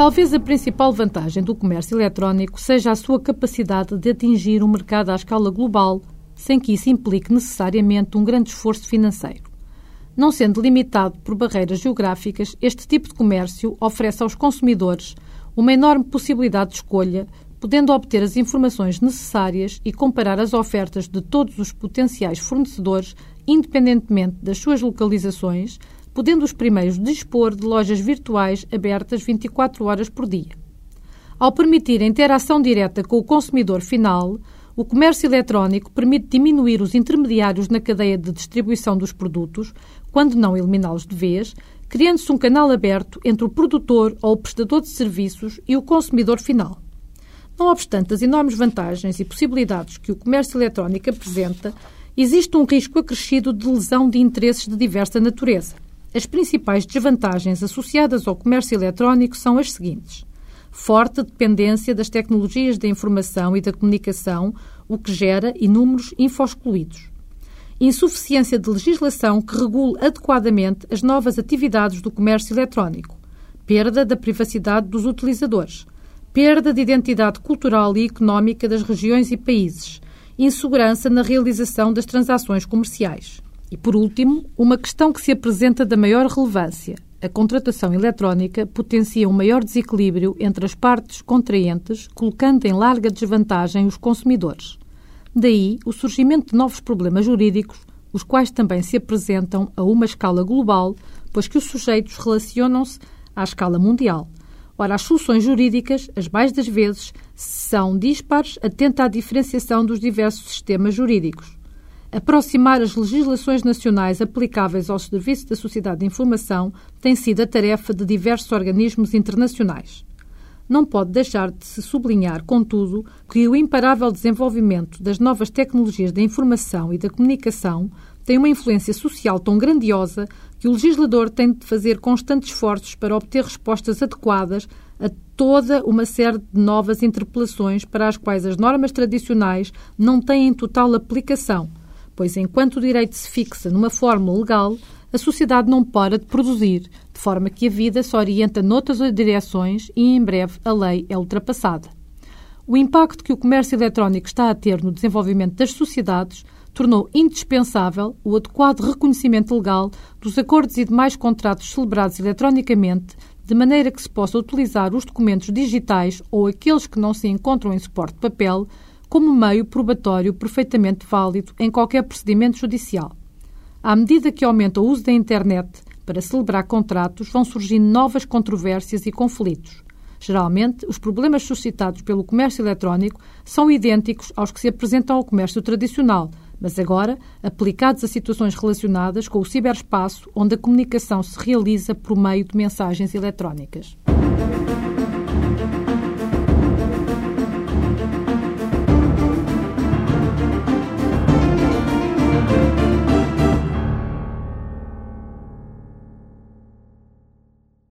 Talvez a principal vantagem do comércio eletrónico seja a sua capacidade de atingir o um mercado à escala global, sem que isso implique necessariamente um grande esforço financeiro. Não sendo limitado por barreiras geográficas, este tipo de comércio oferece aos consumidores uma enorme possibilidade de escolha, podendo obter as informações necessárias e comparar as ofertas de todos os potenciais fornecedores, independentemente das suas localizações, podendo os primeiros dispor de lojas virtuais abertas 24 horas por dia. Ao permitir a interação direta com o consumidor final, o comércio eletrónico permite diminuir os intermediários na cadeia de distribuição dos produtos, quando não eliminá-los de vez, criando-se um canal aberto entre o produtor ou o prestador de serviços e o consumidor final. Não obstante as enormes vantagens e possibilidades que o comércio eletrónico apresenta, existe um risco acrescido de lesão de interesses de diversa natureza. As principais desvantagens associadas ao comércio eletrónico são as seguintes: forte dependência das tecnologias da informação e da comunicação, o que gera inúmeros infoscluídos. Insuficiência de legislação que regule adequadamente as novas atividades do comércio eletrónico. Perda da privacidade dos utilizadores. Perda de identidade cultural e económica das regiões e países. Insegurança na realização das transações comerciais. E, por último, uma questão que se apresenta da maior relevância. A contratação eletrónica potencia um maior desequilíbrio entre as partes contraentes, colocando em larga desvantagem os consumidores. Daí o surgimento de novos problemas jurídicos, os quais também se apresentam a uma escala global, pois que os sujeitos relacionam-se à escala mundial. Ora, as soluções jurídicas, as mais das vezes, são dispares, atenta à diferenciação dos diversos sistemas jurídicos aproximar as legislações nacionais aplicáveis aos serviços da sociedade de informação tem sido a tarefa de diversos organismos internacionais. Não pode deixar de se sublinhar, contudo, que o imparável desenvolvimento das novas tecnologias da informação e da comunicação tem uma influência social tão grandiosa que o legislador tem de fazer constantes esforços para obter respostas adequadas a toda uma série de novas interpelações para as quais as normas tradicionais não têm total aplicação pois enquanto o direito se fixa numa fórmula legal, a sociedade não para de produzir, de forma que a vida se orienta noutras direções e em breve a lei é ultrapassada. O impacto que o comércio eletrónico está a ter no desenvolvimento das sociedades tornou indispensável o adequado reconhecimento legal dos acordos e demais contratos celebrados eletronicamente, de maneira que se possa utilizar os documentos digitais ou aqueles que não se encontram em suporte de papel como meio probatório perfeitamente válido em qualquer procedimento judicial. À medida que aumenta o uso da internet para celebrar contratos, vão surgindo novas controvérsias e conflitos. Geralmente, os problemas suscitados pelo comércio eletrónico são idênticos aos que se apresentam ao comércio tradicional, mas agora aplicados a situações relacionadas com o ciberespaço, onde a comunicação se realiza por meio de mensagens eletrónicas.